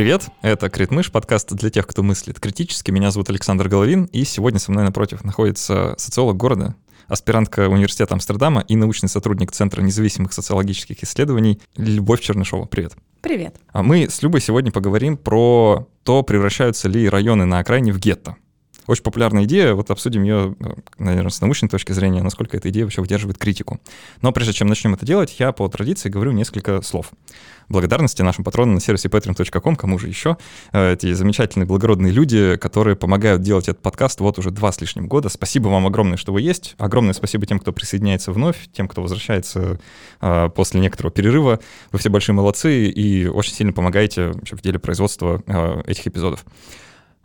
Привет, это Критмыш, подкаст для тех, кто мыслит критически. Меня зовут Александр Головин, и сегодня со мной напротив находится социолог города, аспирантка университета Амстердама и научный сотрудник Центра независимых социологических исследований Любовь Чернышова. Привет. Привет. А мы с Любой сегодня поговорим про то, превращаются ли районы на окраине в гетто. Очень популярная идея, вот обсудим ее, наверное, с научной точки зрения, насколько эта идея вообще выдерживает критику. Но прежде чем начнем это делать, я по традиции говорю несколько слов. Благодарности нашим патронам на сервисе patreon.com, кому же еще, э, эти замечательные благородные люди, которые помогают делать этот подкаст вот уже два с лишним года. Спасибо вам огромное, что вы есть. Огромное спасибо тем, кто присоединяется вновь, тем, кто возвращается э, после некоторого перерыва. Вы все большие молодцы и очень сильно помогаете в деле производства э, этих эпизодов.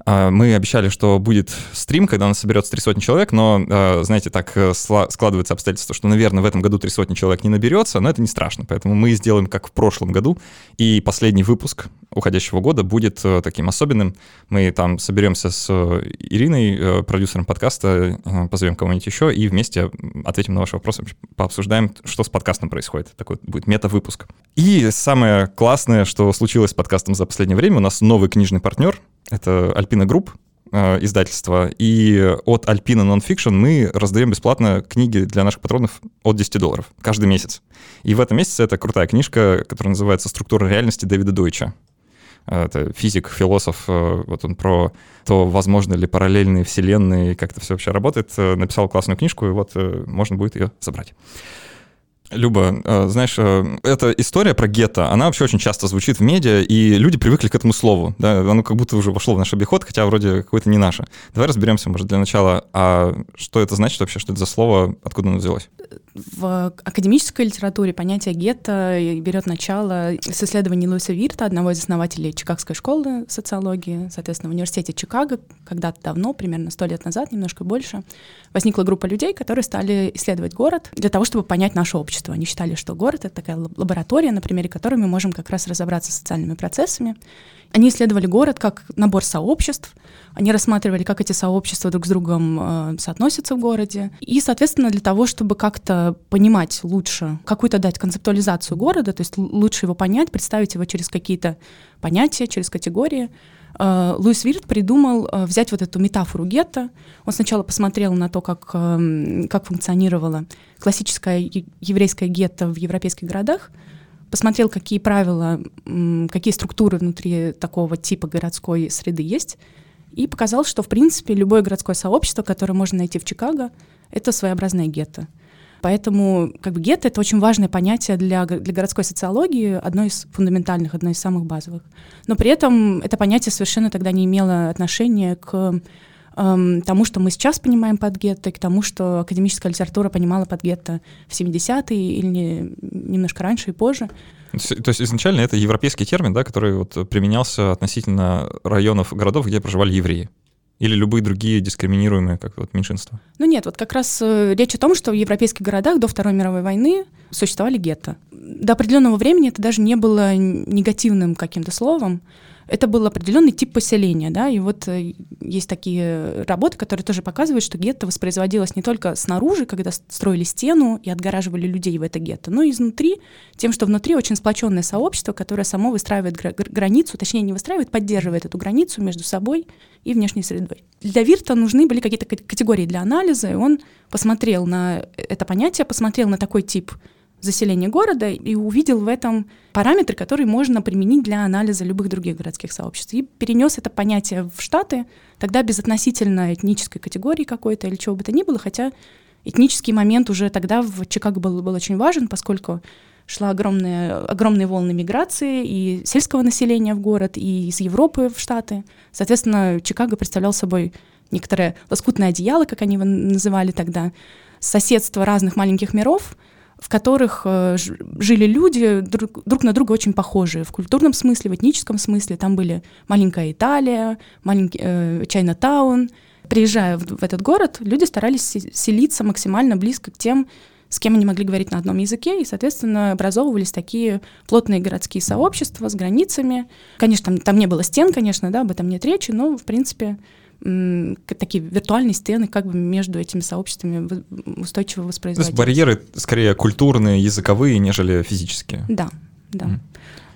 А, мы обещали, что будет стрим, когда у нас соберется три сотни человек, но, а, знаете, так э, складывается обстоятельство, что, наверное, в этом году три сотни человек не наберется, но это не страшно, поэтому мы сделаем как в прошлом году, и последний выпуск уходящего года будет э, таким особенным. Мы там соберемся с э, Ириной, продюсером подкаста, позовем кого-нибудь еще, и вместе ответим на ваши вопросы, пообсуждаем, что с подкастом происходит. Такой будет мета-выпуск. И самое классное, что случилось с подкастом за последнее время, у нас новый книжный партнер — это Альпина Групп, э, издательство, и от Alpina Nonfiction мы раздаем бесплатно книги для наших патронов от 10 долларов каждый месяц. И в этом месяце это крутая книжка, которая называется «Структура реальности» Дэвида Дойча. Это физик, философ, э, вот он про то, возможно ли параллельные вселенные, как это все вообще работает, э, написал классную книжку, и вот можно будет ее забрать. Люба, э, знаешь, э, эта история про гетто, она вообще очень часто звучит в медиа, и люди привыкли к этому слову. Да? Оно как будто уже вошло в наш обиход, хотя вроде какое-то не наше. Давай разберемся, может, для начала, а что это значит вообще, что это за слово, откуда оно взялось? В академической литературе понятие гетто берет начало с исследований Луиса Вирта, одного из основателей Чикагской школы социологии, соответственно, в университете Чикаго, когда-то давно, примерно сто лет назад, немножко больше, возникла группа людей, которые стали исследовать город для того, чтобы понять наше общество. Они считали, что город — это такая лаборатория, на примере которой мы можем как раз разобраться с социальными процессами. Они исследовали город как набор сообществ, они рассматривали, как эти сообщества друг с другом э, соотносятся в городе. И, соответственно, для того, чтобы как-то понимать лучше, какую-то дать концептуализацию города, то есть лучше его понять, представить его через какие-то понятия, через категории, Луис Вирт придумал э, взять вот эту метафору гетто. Он сначала посмотрел на то, как, э, как функционировала классическая еврейская гетто в европейских городах, посмотрел, какие правила, какие структуры внутри такого типа городской среды есть, и показал, что, в принципе, любое городское сообщество, которое можно найти в Чикаго, это своеобразное гетто. Поэтому как бы гетто — это очень важное понятие для, для городской социологии, одно из фундаментальных, одно из самых базовых. Но при этом это понятие совершенно тогда не имело отношения к эм, тому, что мы сейчас понимаем под гетто, и к тому, что академическая литература понимала под гетто в 70-е или не, немножко раньше и позже. То есть изначально это европейский термин, да, который вот применялся относительно районов городов, где проживали евреи? Или любые другие дискриминируемые как вот меньшинства? Ну нет, вот как раз э, речь о том, что в европейских городах до Второй мировой войны существовали гетто. До определенного времени это даже не было негативным каким-то словом это был определенный тип поселения, да, и вот э, есть такие работы, которые тоже показывают, что гетто воспроизводилось не только снаружи, когда строили стену и отгораживали людей в это гетто, но и изнутри, тем, что внутри очень сплоченное сообщество, которое само выстраивает границу, точнее не выстраивает, поддерживает эту границу между собой и внешней средой. Для Вирта нужны были какие-то категории для анализа, и он посмотрел на это понятие, посмотрел на такой тип заселения города и увидел в этом параметр, который можно применить для анализа любых других городских сообществ. И перенес это понятие в Штаты, тогда без относительно этнической категории какой-то или чего бы то ни было, хотя этнический момент уже тогда в Чикаго был, был очень важен, поскольку шла огромная, огромные волны миграции и сельского населения в город, и из Европы в Штаты. Соответственно, Чикаго представлял собой некоторое лоскутное одеяло, как они его называли тогда, соседство разных маленьких миров — в которых э, жили люди друг, друг на друга очень похожие в культурном смысле, в этническом смысле. Там были маленькая Италия, маленький э, Чайна-таун. Приезжая в, в этот город, люди старались селиться максимально близко к тем, с кем они могли говорить на одном языке, и, соответственно, образовывались такие плотные городские сообщества с границами. Конечно, там, там не было стен, конечно, да, об этом нет речи, но, в принципе, такие виртуальные стены как бы между этими сообществами устойчиво воспроизводить. То есть барьеры скорее культурные, языковые, нежели физические. Да, да. Mm.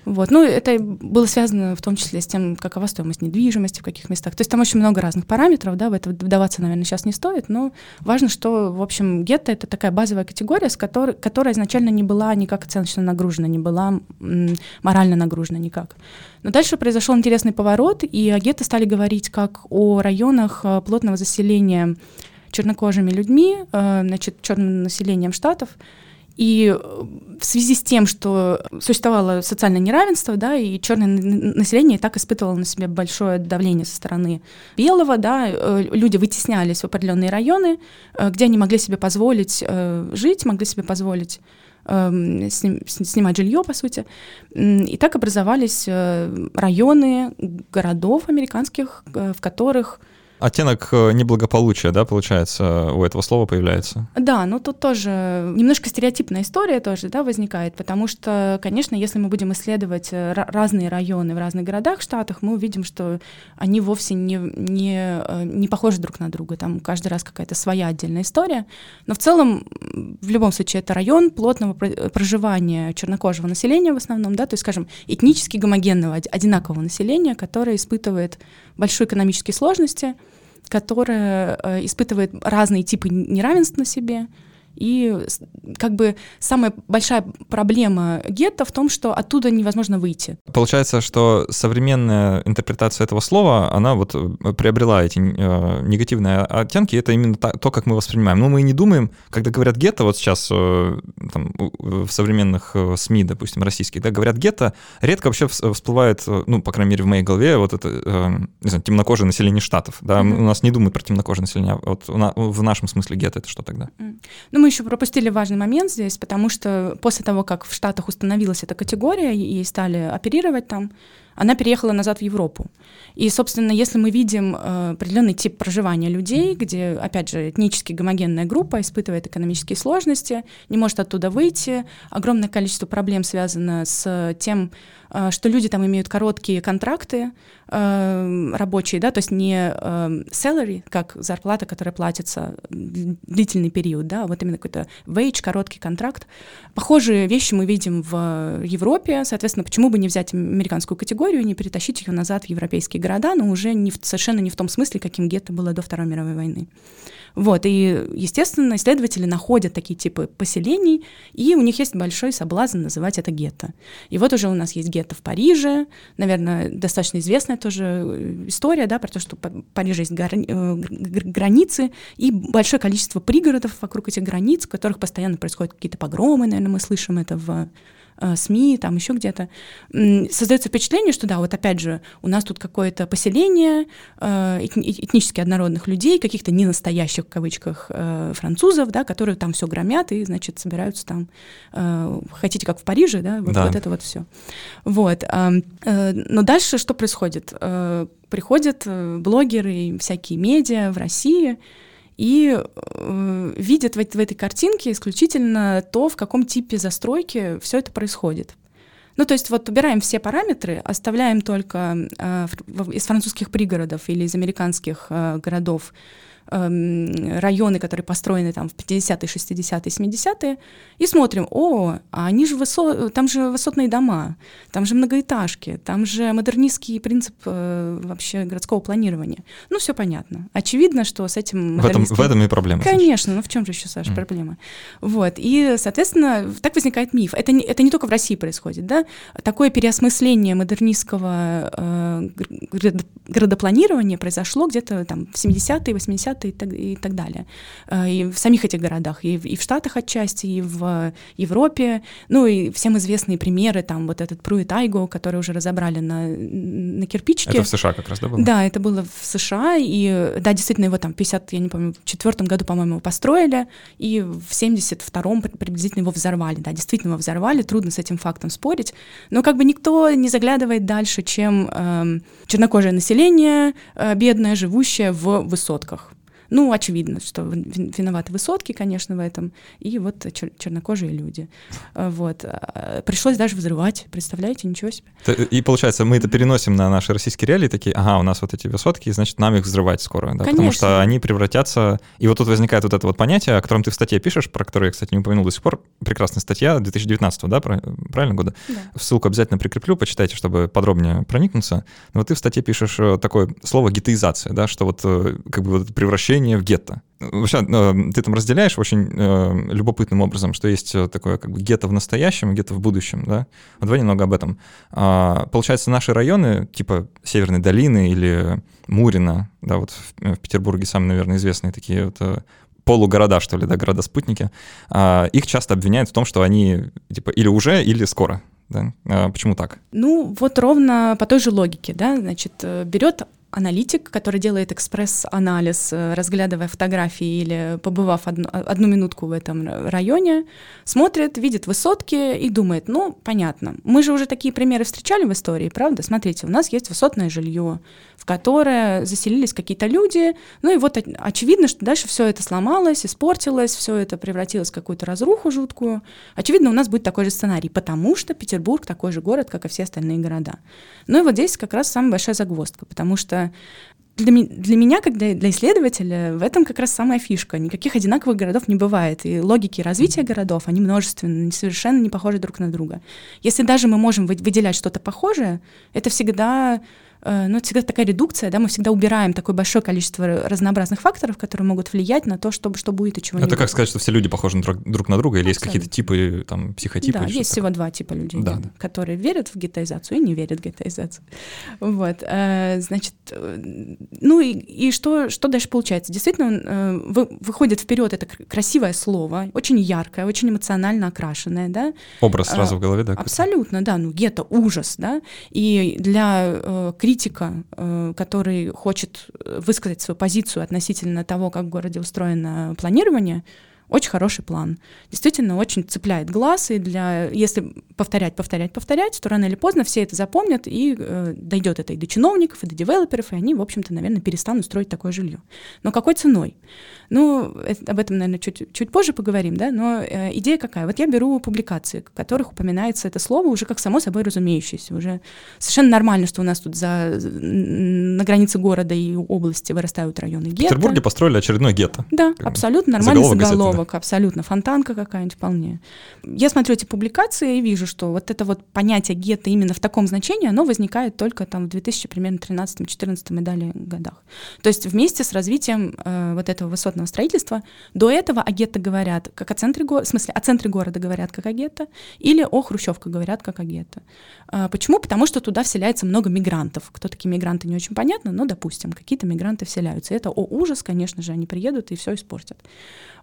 Вот. Ну, это было связано в том числе с тем, какова стоимость недвижимости, в каких местах. То есть там очень много разных параметров, да, в это вдаваться, наверное, сейчас не стоит, но важно, что, в общем, гетто — это такая базовая категория, с которой, которая изначально не была никак оценочно нагружена, не была морально нагружена никак. Но дальше произошел интересный поворот, и о гетто стали говорить как о районах э, плотного заселения чернокожими людьми, э, значит, черным населением штатов, и э, в связи с тем, что существовало социальное неравенство, да, и черное население так испытывало на себе большое давление со стороны белого, да, э, люди вытеснялись в определенные районы, э, где они могли себе позволить жить, могли себе позволить эм, снимать жилье, по сути. И так образовались районы городов американских, в которых Оттенок э, неблагополучия, да, получается, у этого слова появляется? Да, но тут тоже немножко стереотипная история тоже, да, возникает, потому что, конечно, если мы будем исследовать э, разные районы в разных городах, штатах, мы увидим, что они вовсе не, не, э, не похожи друг на друга, там каждый раз какая-то своя отдельная история, но в целом, в любом случае, это район плотного проживания чернокожего населения в основном, да, то есть, скажем, этнически гомогенного, одинакового населения, которое испытывает большие экономические сложности, которая э, испытывает разные типы неравенств на себе, и как бы самая большая проблема гетто в том, что оттуда невозможно выйти. Получается, что современная интерпретация этого слова, она вот э, приобрела эти э, негативные оттенки, это именно та, то, как мы воспринимаем. Но мы не думаем, когда говорят гетто, вот сейчас э, там, в современных э, СМИ, допустим, российских, да, говорят гетто, редко вообще всплывает, э, ну, по крайней мере, в моей голове, вот это, э, не знаю, темнокожее население Штатов, да, mm-hmm. у нас не думают про темнокожее население, а вот в нашем смысле гетто это что тогда? Mm. Ну, мы еще пропустили важный момент здесь, потому что после того, как в Штатах установилась эта категория и стали оперировать там, она переехала назад в Европу. И, собственно, если мы видим э, определенный тип проживания людей, где, опять же, этнически гомогенная группа испытывает экономические сложности, не может оттуда выйти, огромное количество проблем связано с тем, э, что люди там имеют короткие контракты э, рабочие, да, то есть не э, salary, как зарплата, которая платится длительный период, да, а вот именно какой-то wage, короткий контракт. Похожие вещи мы видим в Европе, соответственно, почему бы не взять американскую категорию, историю, не перетащить ее назад в европейские города, но уже не в, совершенно не в том смысле, каким гетто было до Второй мировой войны. Вот, и, естественно, исследователи находят такие типы поселений, и у них есть большой соблазн называть это гетто. И вот уже у нас есть гетто в Париже, наверное, достаточно известная тоже э, история, да, про то, что в Париже есть грани- э, границы и большое количество пригородов вокруг этих границ, в которых постоянно происходят какие-то погромы, наверное, мы слышим это в СМИ, там еще где-то, создается впечатление, что да, вот опять же, у нас тут какое-то поселение э, этнически однородных людей, каких-то не настоящих в кавычках э, французов, да, которые там все громят и, значит, собираются там, хотите как в Париже, да, вот, да. вот это вот все. Вот. Но дальше что происходит? Приходят блогеры и всякие медиа в России, и э, видят в, в этой картинке исключительно то, в каком типе застройки все это происходит. Ну, то есть вот убираем все параметры, оставляем только э, из французских пригородов или из американских э, городов районы, которые построены там в 50-е, 60-е, 70-е, и смотрим, о, а они же высо... там же высотные дома, там же многоэтажки, там же модернистский принцип э, вообще городского планирования. Ну, все понятно. Очевидно, что с этим... В этом, в этом и проблема. Конечно, ну в чем же еще, Саша, mm. проблема? Вот, и, соответственно, так возникает миф. Это не, это не только в России происходит, да? Такое переосмысление модернистского э, городопланирования произошло где-то там в 70-е, 80-е и так, и так далее. Э, и в самих этих городах, и в, и в Штатах отчасти, и в Европе. Ну и всем известные примеры, там вот этот Пруит Айго, который уже разобрали на, на кирпичике. Это в США как раз, да, было? Да, это было в США, и да, действительно его там в 50, я не помню, в четвертом году, по-моему, построили, и в 72-м приблизительно его взорвали, да, действительно его взорвали, трудно с этим фактом спорить, но как бы никто не заглядывает дальше, чем э, чернокожее население, э, бедное, живущее в высотках. Ну, очевидно, что виноваты высотки, конечно, в этом, и вот чер- чернокожие люди. Э, вот. А, пришлось даже взрывать, представляете, ничего себе. И получается, мы это переносим на наши российские реалии, такие, ага, у нас вот эти высотки, значит, нам их взрывать скоро, да? потому что они превратятся... И вот тут возникает вот это вот понятие, о котором ты в статье пишешь, про которое я, кстати, не упомянул до сих пор, прекрасная статья 2019, да, правильно года? Да. Ссылку обязательно прикреплю, почитайте, чтобы подробнее проникнуться. Но вот ты в статье пишешь э, такое слово гетеизация, да, что вот э, как бы вот превращение в гетто. Вообще, э, ты там разделяешь очень э, любопытным образом, что есть такое как бы гетто в настоящем и гетто в будущем, да? Вот давай немного об этом. А, получается, наши районы, типа Северной долины или Мурина, да, вот в, в Петербурге самые, наверное, известные такие вот полугорода, что ли, да, города-спутники, а, их часто обвиняют в том, что они типа или уже, или скоро. Да? А почему так? Ну, вот ровно по той же логике, да, значит, э, берет аналитик, который делает экспресс-анализ, э, разглядывая фотографии или побывав одну, одну минутку в этом районе, смотрит, видит высотки и думает, ну, понятно, мы же уже такие примеры встречали в истории, правда? Смотрите, у нас есть высотное жилье, в которое заселились какие-то люди, ну и вот очевидно, что дальше все это сломалось, испортилось, все это превратилось в какую-то разруху жуткую. Очевидно, у нас будет такой же сценарий, потому что Петербург такой же город, как и все остальные города. Ну и вот здесь как раз самая большая загвоздка, потому что для, для меня, как для, для исследователя, в этом как раз самая фишка. Никаких одинаковых городов не бывает. И логики развития городов, они множественны, совершенно не похожи друг на друга. Если даже мы можем выделять что-то похожее, это всегда ну, это всегда такая редукция, да, мы всегда убираем такое большое количество разнообразных факторов, которые могут влиять на то, что, что будет и чего это не Это как сказать, что все люди похожи друг на друга, или Абсолютно. есть какие-то типы, там, психотипы? Да, есть всего два типа людей, да, да. которые верят в гетоизацию и не верят в гетоизацию. Вот, э, значит, э, ну и, и что, что дальше получается? Действительно, выходит вперед это красивое слово, очень яркое, очень эмоционально окрашенное, да? Образ сразу в голове, да? Абсолютно, да, ну гетто — ужас, да, и для критика, э, который хочет высказать свою позицию относительно того, как в городе устроено планирование, очень хороший план. Действительно, очень цепляет глаз, и для, если повторять, повторять, повторять, то рано или поздно все это запомнят, и э, дойдет это и до чиновников, и до девелоперов, и они, в общем-то, наверное, перестанут строить такое жилье. Но какой ценой? Ну, это, об этом, наверное, чуть, чуть позже поговорим, да, но э, идея какая? Вот я беру публикации, в которых упоминается это слово уже как само собой разумеющееся, уже совершенно нормально, что у нас тут за, на границе города и области вырастают районы гетто. В Петербурге построили очередной гетто. Да, абсолютно нормальный заголовок, заголовок да. абсолютно, фонтанка какая-нибудь вполне. Я смотрю эти публикации и вижу, что вот это вот понятие гетто именно в таком значении, оно возникает только там в 2000, примерно 13-14 и далее годах. То есть вместе с развитием э, вот этого высотного строительства. До этого о гетто говорят как о центре города, в смысле, о центре города говорят как о гетто, или о Хрущевках говорят как о гетто. А, почему? Потому что туда вселяется много мигрантов. Кто такие мигранты, не очень понятно, но, допустим, какие-то мигранты вселяются. Это, о, ужас, конечно же, они приедут и все испортят.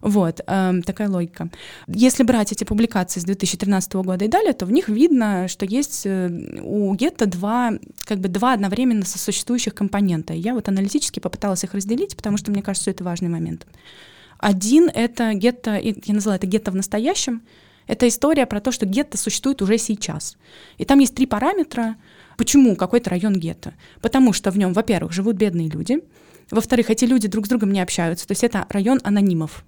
Вот, э, такая логика. Если брать эти публикации с 2013 года и далее, то в них видно, что есть э, у гетто два, как бы два одновременно сосуществующих компонента. я вот аналитически попыталась их разделить, потому что мне кажется, это важный момент. Один — это гетто, я называю это гетто в настоящем, это история про то, что гетто существует уже сейчас. И там есть три параметра, почему какой-то район гетто. Потому что в нем, во-первых, живут бедные люди, во-вторых, эти люди друг с другом не общаются, то есть это район анонимов.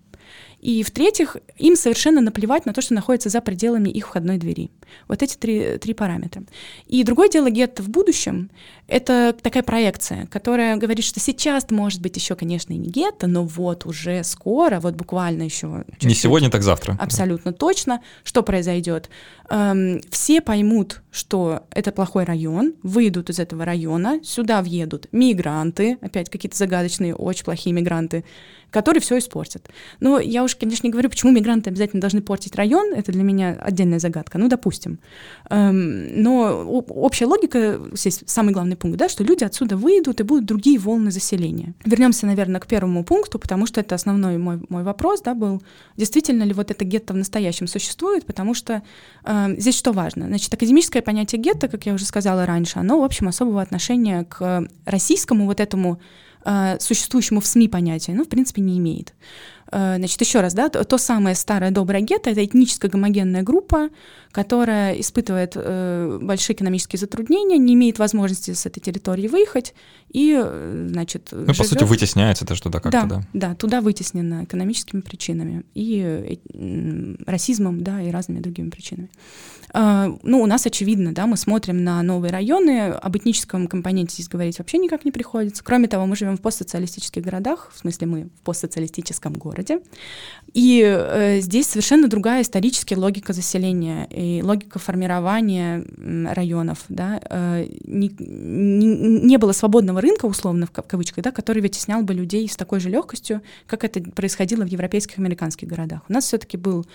И в-третьих, им совершенно наплевать на то, что находится за пределами их входной двери. Вот эти три, три параметра. И другое дело гетто в будущем — это такая проекция, которая говорит, что сейчас может быть еще, конечно, и не гетто, но вот уже скоро, вот буквально еще... Не сегодня, так завтра. Абсолютно точно. Что произойдет? Эм, все поймут, что это плохой район, выйдут из этого района, сюда въедут мигранты, опять какие-то загадочные, очень плохие мигранты, которые все испортят. Но я уж, конечно, не говорю, почему мигранты обязательно должны портить район, это для меня отдельная загадка, ну, допустим. Эм, но общая логика, здесь самый главный пункт, да, что люди отсюда выйдут и будут другие волны заселения. Вернемся, наверное, к первому пункту, потому что это основной мой, мой вопрос, да, был, действительно ли вот это гетто в настоящем существует, потому что э, здесь что важно? Значит, академическое понятие гетто, как я уже сказала раньше, оно, в общем, особого отношения к российскому вот этому э, существующему в СМИ понятию, ну, в принципе, не имеет. Э, значит, еще раз, да, то самое старое доброе гетто — это этническая гомогенная группа, которая испытывает э, большие экономические затруднения, не имеет возможности с этой территории выехать и, э, значит, Ну, живет... по сути, вытесняется это что-то как-то, да? Да, да, туда вытеснено экономическими причинами и э, расизмом, да, и разными другими причинами. Э, ну, у нас очевидно, да, мы смотрим на новые районы, об этническом компоненте здесь говорить вообще никак не приходится. Кроме того, мы живем в постсоциалистических городах, в смысле мы в постсоциалистическом городе, и э, здесь совершенно другая историческая логика заселения и логика формирования районов, да, э, не, не, не было свободного рынка, условно, в кавычках, да, который вытеснял бы людей с такой же легкостью, как это происходило в европейских американских городах. У нас все-таки был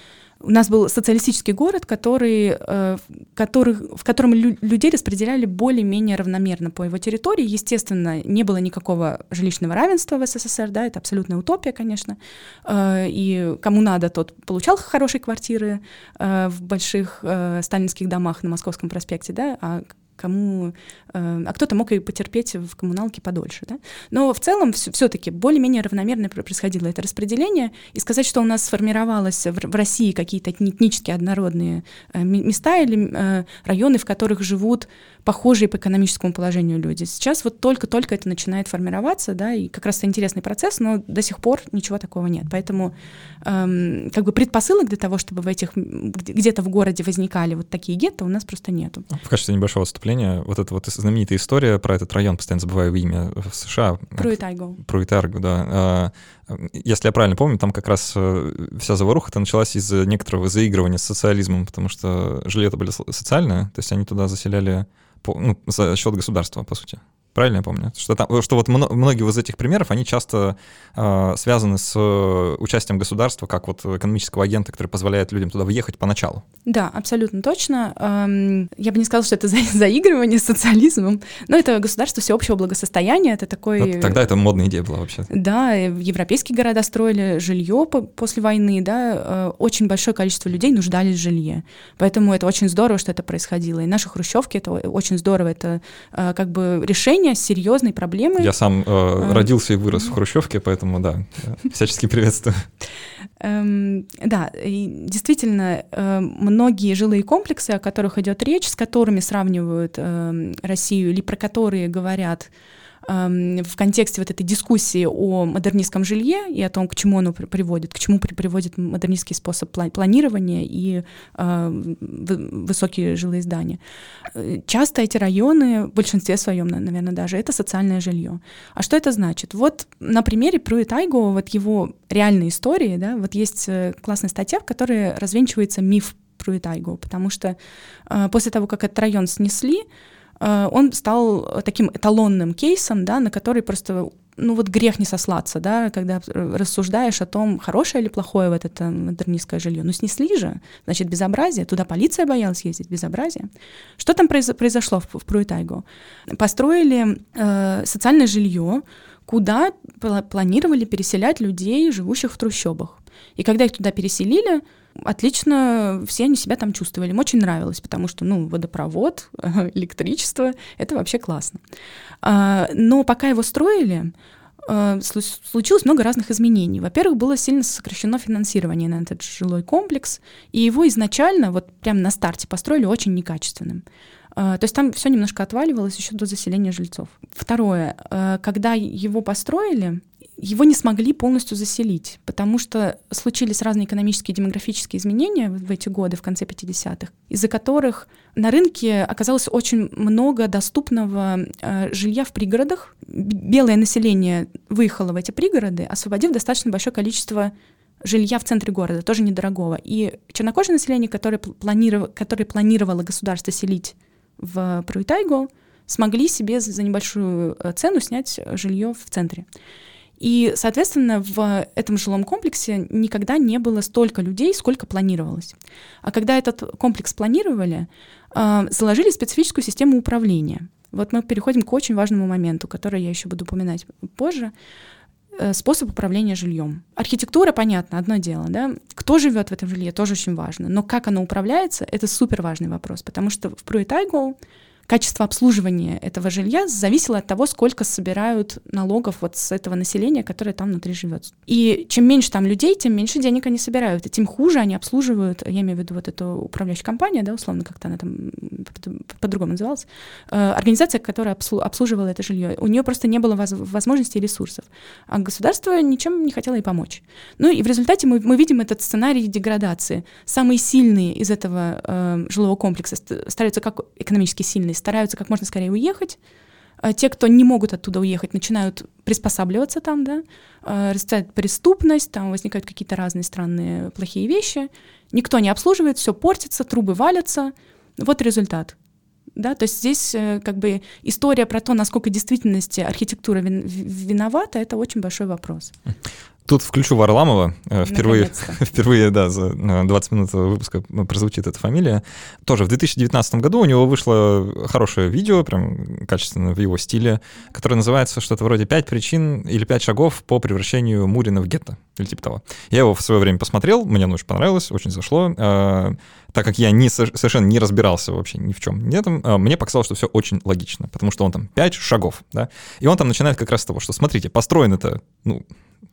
у нас был социалистический город, который, э, который, в котором лю- людей распределяли более-менее равномерно по его территории. Естественно, не было никакого жилищного равенства в СССР, да, это абсолютная утопия, конечно. Э, и кому надо, тот получал хорошие квартиры э, в больших э, сталинских домах на Московском проспекте, да, а кому, э, а кто-то мог и потерпеть в коммуналке подольше, да. Но в целом все-таки более-менее равномерно происходило это распределение, и сказать, что у нас сформировалось в России какие-то этнически однородные э, места или э, районы, в которых живут похожие по экономическому положению люди. Сейчас вот только-только это начинает формироваться, да, и как раз это интересный процесс, но до сих пор ничего такого нет. Поэтому эм, как бы предпосылок для того, чтобы в этих где-то в городе возникали вот такие гетто, у нас просто нету. В качестве небольшого вступления, вот эта вот знаменитая история про этот район, постоянно забываю имя, в США. Пруитайго. Пруитайго, да. А, если я правильно помню, там как раз э, вся заваруха это началась из-за некоторого заигрывания с социализмом, потому что жилье это были социальное, то есть они туда заселяли по, ну, за счет государства, по сути. Правильно я помню? Что, там, что вот многие из этих примеров, они часто э, связаны с э, участием государства, как вот экономического агента, который позволяет людям туда въехать поначалу. Да, абсолютно точно. Эм, я бы не сказала, что это за, заигрывание с социализмом, но это государство всеобщего благосостояния, это такой... Но тогда это модная идея была вообще. Да, европейские города строили жилье по после войны, да, э, очень большое количество людей нуждались в жилье, поэтому это очень здорово, что это происходило. И наши хрущевки, это очень здорово, это э, как бы решение решения серьезной проблемы. Я сам э, а. родился и вырос в Хрущевке, поэтому да, всячески приветствую. Эм, да, действительно, э, многие жилые комплексы, о которых идет речь, с которыми сравнивают э, Россию или про которые говорят в контексте вот этой дискуссии о модернистском жилье и о том, к чему оно приводит, к чему приводит модернистский способ планирования и э, высокие жилые здания. Э, часто эти районы, в большинстве своем, наверное, даже, это социальное жилье. А что это значит? Вот на примере Пруитайго, вот его реальной истории, да, вот есть э, классная статья, в которой развенчивается миф Пруитайго, потому что после того, как этот район снесли, он стал таким эталонным кейсом, да, на который просто ну вот грех не сослаться, да, когда рассуждаешь о том, хорошее или плохое в это модернистское жилье. Ну снесли же, значит, безобразие. Туда полиция боялась ездить, безобразие. Что там произошло в, в Пруитайго? Построили э, социальное жилье, куда планировали переселять людей, живущих в трущобах. И когда их туда переселили, отлично все они себя там чувствовали. Им очень нравилось, потому что, ну, водопровод, электричество — это вообще классно. А, но пока его строили, а, случилось много разных изменений. Во-первых, было сильно сокращено финансирование на этот жилой комплекс, и его изначально, вот прямо на старте, построили очень некачественным. А, то есть там все немножко отваливалось еще до заселения жильцов. Второе, когда его построили, его не смогли полностью заселить, потому что случились разные экономические и демографические изменения в эти годы, в конце 50-х, из-за которых на рынке оказалось очень много доступного э, жилья в пригородах. Белое население выехало в эти пригороды, освободив достаточно большое количество жилья в центре города, тоже недорогого. И чернокожее население, которое, планиров... которое планировало государство селить в Пруитайго, смогли себе за небольшую э, цену снять жилье в центре. И, соответственно, в этом жилом комплексе никогда не было столько людей, сколько планировалось. А когда этот комплекс планировали, а, заложили специфическую систему управления. Вот мы переходим к очень важному моменту, который я еще буду упоминать позже э, способ управления жильем. Архитектура, понятно, одно дело, да. Кто живет в этом жилье, тоже очень важно. Но как оно управляется, это супер важный вопрос, потому что в Пруитайго качество обслуживания этого жилья зависело от того, сколько собирают налогов вот с этого населения, которое там внутри живет. И чем меньше там людей, тем меньше денег они собирают, и тем хуже они обслуживают, я имею в виду вот эту управляющую компанию, да, условно, как-то она там по-другому называлась, э, организация, которая обслуживала это жилье. У нее просто не было возможностей и ресурсов. А государство ничем не хотело ей помочь. Ну и в результате мы, мы видим этот сценарий деградации. Самые сильные из этого э, жилого комплекса стараются как экономически сильные, стараются как можно скорее уехать, а те, кто не могут оттуда уехать, начинают приспосабливаться там, да, э, растет преступность, там возникают какие-то разные странные плохие вещи, никто не обслуживает, все портится, трубы валятся, вот результат. Да, то есть здесь э, как бы история про то, насколько в действительности архитектура виновата, это очень большой вопрос. Тут включу Варламова. Э, впервые, впервые, да, за 20 минут выпуска прозвучит эта фамилия. Тоже в 2019 году у него вышло хорошее видео, прям качественно в его стиле, которое называется что-то вроде «Пять причин или пять шагов по превращению Мурина в гетто» или типа того. Я его в свое время посмотрел, мне оно очень понравилось, очень зашло. А, так как я не, совершенно не разбирался вообще ни в чем а, мне показалось, что все очень логично, потому что он там пять шагов, да, и он там начинает как раз с того, что, смотрите, построен это, ну,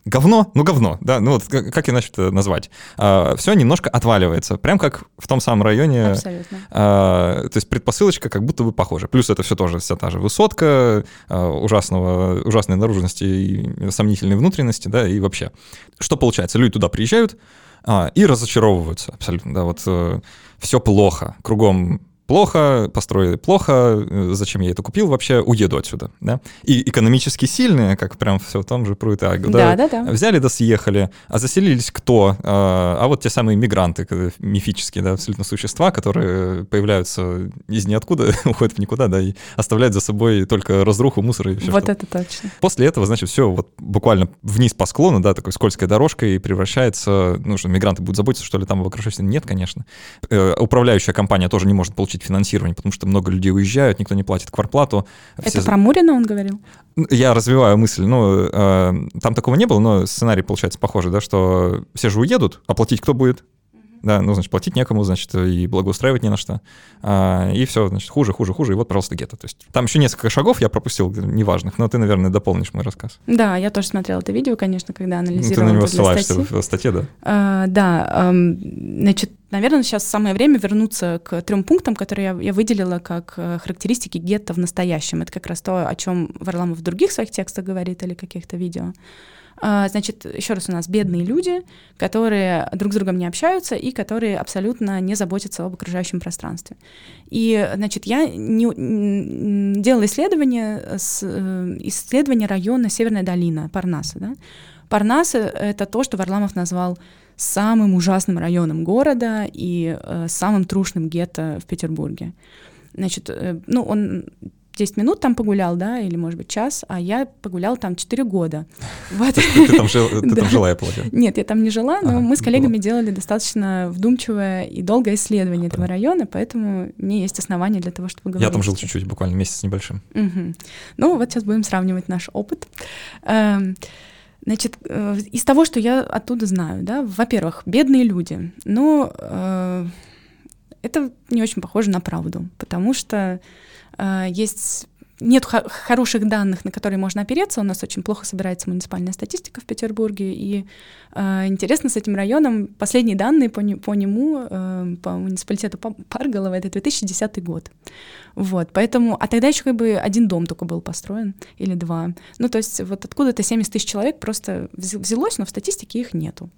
говно, ну говно, да, ну вот как, как иначе это назвать. А, все немножко отваливается, прям как в том самом районе. Абсолютно. А, то есть предпосылочка как будто бы похожа. Плюс это все тоже вся та же высотка, а, ужасного, ужасной наружности и сомнительной внутренности, да, и вообще. Что получается? Люди туда приезжают а, и разочаровываются абсолютно, да, вот э, все плохо, кругом плохо, построили плохо, э, зачем я это купил вообще, уеду отсюда, да. И экономически сильные, как прям все в том же Пруит да, да, да, да. взяли да съехали, а заселились кто? А, а вот те самые мигранты, мифические, да, абсолютно существа, которые появляются из ниоткуда, уходят в никуда, да, и оставляют за собой только разруху, мусор и все Вот это точно. После этого, значит, все вот буквально вниз по склону, да, такой скользкой дорожкой превращается, ну, что мигранты будут заботиться, что ли, там в окружающем? Нет, конечно. Э, управляющая компания тоже не может получить получить финансирование, потому что много людей уезжают, никто не платит кварплату. Все... Это про Мурина он говорил? Я развиваю мысль, ну, э, там такого не было, но сценарий получается похожий, да, что все же уедут, а платить кто будет? Да, ну, значит, платить некому, значит, и благоустраивать не на что. А, и все, значит, хуже, хуже, хуже, и вот, пожалуйста, гетто. То есть там еще несколько шагов я пропустил неважных, но ты, наверное, дополнишь мой рассказ. Да, я тоже смотрела это видео, конечно, когда анализировала Ты на него ссылаешься в статье, да? А, да, значит, наверное, сейчас самое время вернуться к трем пунктам, которые я, я выделила как э, характеристики гетто в настоящем. Это как раз то, о чем Варламов в других своих текстах говорит или каких-то видео. А, значит, еще раз у нас бедные люди, которые друг с другом не общаются и которые абсолютно не заботятся об окружающем пространстве. И, значит, я не, делала исследование, с, э, исследование района Северная долина, Парнаса. Да? Парнас — это то, что Варламов назвал самым ужасным районом города и э, самым трушным гетто в Петербурге. Значит, э, ну, он 10 минут там погулял, да, или, может быть, час, а я погулял там 4 года. Вот. Ты там жила, я полагаю? Нет, я там не жила, но мы с коллегами делали достаточно вдумчивое и долгое исследование этого района, поэтому мне есть основания для того, чтобы говорить. Я там жил чуть-чуть, буквально месяц небольшим. Ну, вот сейчас будем сравнивать наш опыт. Эм, значит, э, из того, что я оттуда знаю, да, во-первых, бедные люди, но э, это не очень похоже на правду, потому что а, есть нет хороших данных, на которые можно опереться. У нас очень плохо собирается муниципальная статистика в Петербурге. И э, интересно с этим районом, последние данные по, не, по нему, э, по муниципалитету Парголова, это 2010 год. Вот, поэтому, а тогда еще как бы один дом только был построен, или два. Ну, то есть вот откуда-то 70 тысяч человек просто взялось, но в статистике их нету.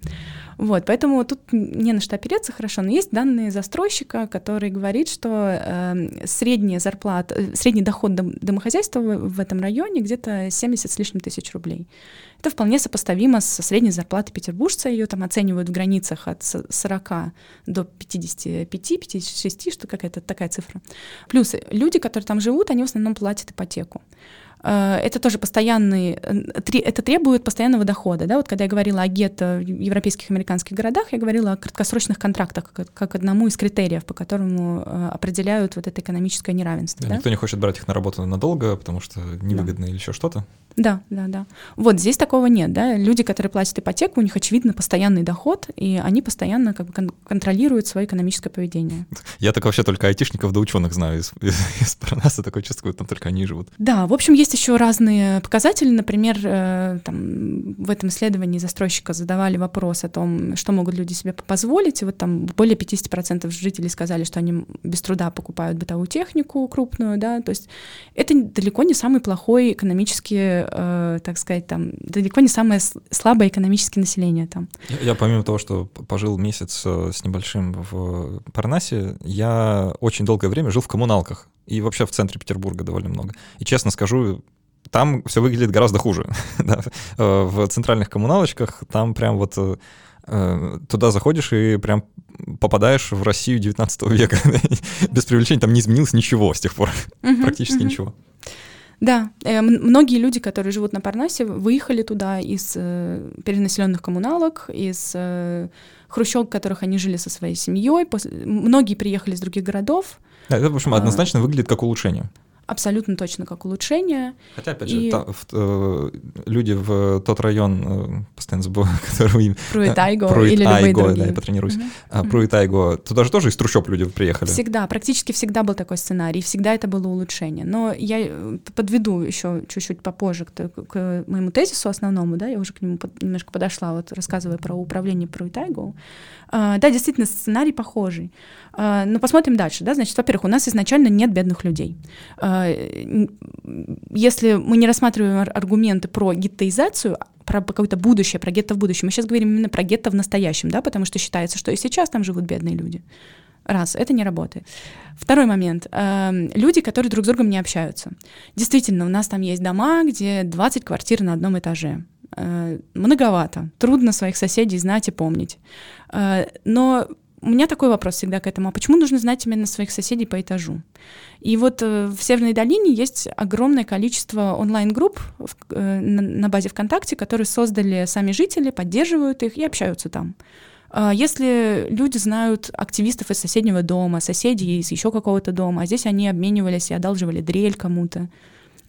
Вот, поэтому тут не на что опереться хорошо, но есть данные застройщика, который говорит, что э, средняя зарплата, э, средний доход дом, домохозяйства в, в этом районе где-то 70 с лишним тысяч рублей. Это вполне сопоставимо со средней зарплатой петербуржца. Ее там оценивают в границах от 40 до 55-56, что какая-то такая цифра. Плюс люди, которые там живут, они в основном платят ипотеку. Э, это тоже постоянный, это требует постоянного дохода. Да? Вот когда я говорила о гетто в европейских и американских городах, я говорила о краткосрочных контрактах как, как одному из критериев, по которому э, определяют вот это экономическое неравенство. Да, да? Никто не хочет брать их на работу надолго, потому что невыгодно да. или еще что-то. Да, да, да. Вот здесь такого нет, да. Люди, которые платят ипотеку, у них очевидно постоянный доход, и они постоянно как бы кон- контролируют свое экономическое поведение. Я так вообще только айтишников да ученых знаю из, из, из Парнаса, такое чувство, там только они живут. Да, в общем, есть еще разные показатели. Например, э, там, в этом исследовании застройщика задавали вопрос о том, что могут люди себе позволить. И вот там более 50% жителей сказали, что они без труда покупают бытовую технику крупную, да, то есть это далеко не самый плохой экономический, э, так сказать, там, далеко не самое слабое экономическое население там. Я, я помимо того, что пожил месяц э, с небольшим в Парнасе, я очень долгое время жил в коммуналках и вообще в центре Петербурга довольно много. И честно скажу, там все выглядит гораздо хуже. да. Э, в центральных коммуналочках там прям вот э, туда заходишь и прям попадаешь в Россию 19 века. Без привлечения там не изменилось ничего с тех пор, практически ничего. Да, э, многие люди, которые живут на Парнасе, выехали туда из э, перенаселенных коммуналок, из э, хрущевок, в которых они жили со своей семьей. После... Многие приехали из других городов. Да, это, в общем, однозначно а... выглядит как улучшение абсолютно точно как улучшение. Хотя, опять и... же, та, в, э, люди в тот район, э, постоянно забываю, который им... Пруитайго э, или любые другие. да, я потренируюсь. Uh-huh. А, Пруитайго, туда же тоже из трущоб люди приехали? Всегда, практически всегда был такой сценарий, всегда это было улучшение. Но я э, подведу еще чуть-чуть попозже к, к моему тезису основному, да, я уже к нему под, немножко подошла, вот рассказывая про управление Пруитайго. А, да, действительно, сценарий похожий. А, но посмотрим дальше, да, значит, во-первых, у нас изначально нет бедных людей. А, если мы не рассматриваем аргументы про геттоизацию, про какое-то будущее, про гетто в будущем, мы сейчас говорим именно про гетто в настоящем, да, потому что считается, что и сейчас там живут бедные люди. Раз, это не работает. Второй момент. Люди, которые друг с другом не общаются. Действительно, у нас там есть дома, где 20 квартир на одном этаже. Многовато. Трудно своих соседей знать и помнить. Но у меня такой вопрос всегда к этому. А почему нужно знать именно своих соседей по этажу? И вот э, в Северной долине есть огромное количество онлайн-групп э, на базе ВКонтакте, которые создали сами жители, поддерживают их и общаются там. А если люди знают активистов из соседнего дома, соседей из еще какого-то дома, а здесь они обменивались и одалживали дрель кому-то,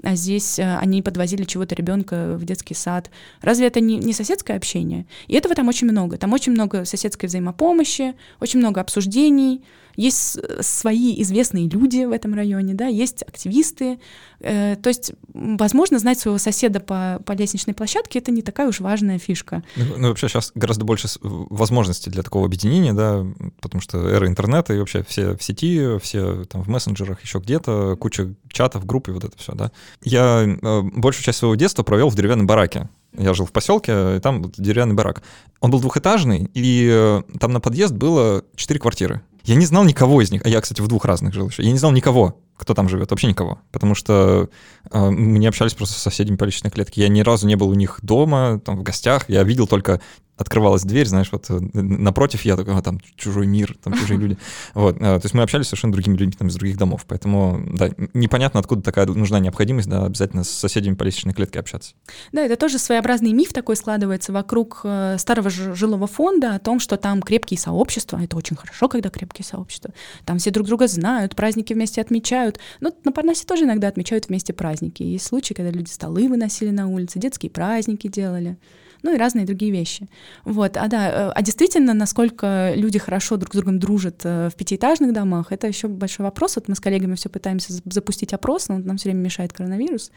а здесь э, они подвозили чего-то ребенка в детский сад. Разве это не, не соседское общение? И этого там очень много. Там очень много соседской взаимопомощи, очень много обсуждений, есть свои известные люди в этом районе, да, есть активисты. Э, то есть, возможно, знать своего соседа по, по лестничной площадке — это не такая уж важная фишка. Ну, ну, вообще сейчас гораздо больше возможностей для такого объединения, да, потому что эра интернета и вообще все в сети, все там в мессенджерах, еще где-то, куча чатов, групп и вот это все, да. Я э, большую часть своего детства провел в деревянном бараке. Я жил в поселке, и там деревянный барак. Он был двухэтажный, и э, там на подъезд было четыре квартиры. Я не знал никого из них. А я, кстати, в двух разных жил еще. Я не знал никого, кто там живет, вообще никого. Потому что э, мы не общались просто с соседями по личной клетке. Я ни разу не был у них дома, там, в гостях. Я видел только открывалась дверь, знаешь, вот э, напротив я такой, а, там чужой мир, там чужие люди. Вот, э, то есть мы общались с совершенно другими людьми там из других домов, поэтому, да, непонятно, откуда такая нужна необходимость, да, обязательно с соседями по лестничной клетке общаться. Да, это тоже своеобразный миф такой складывается вокруг э, старого жилого фонда о том, что там крепкие сообщества, это очень хорошо, когда крепкие сообщества, там все друг друга знают, праздники вместе отмечают, но на Парнасе тоже иногда отмечают вместе праздники. Есть случаи, когда люди столы выносили на улице, детские праздники делали ну и разные другие вещи. Вот, а да, э, а действительно, насколько люди хорошо друг с другом дружат э, в пятиэтажных домах, это еще большой вопрос. Вот мы с коллегами все пытаемся запустить опрос, но нам все время мешает коронавирус.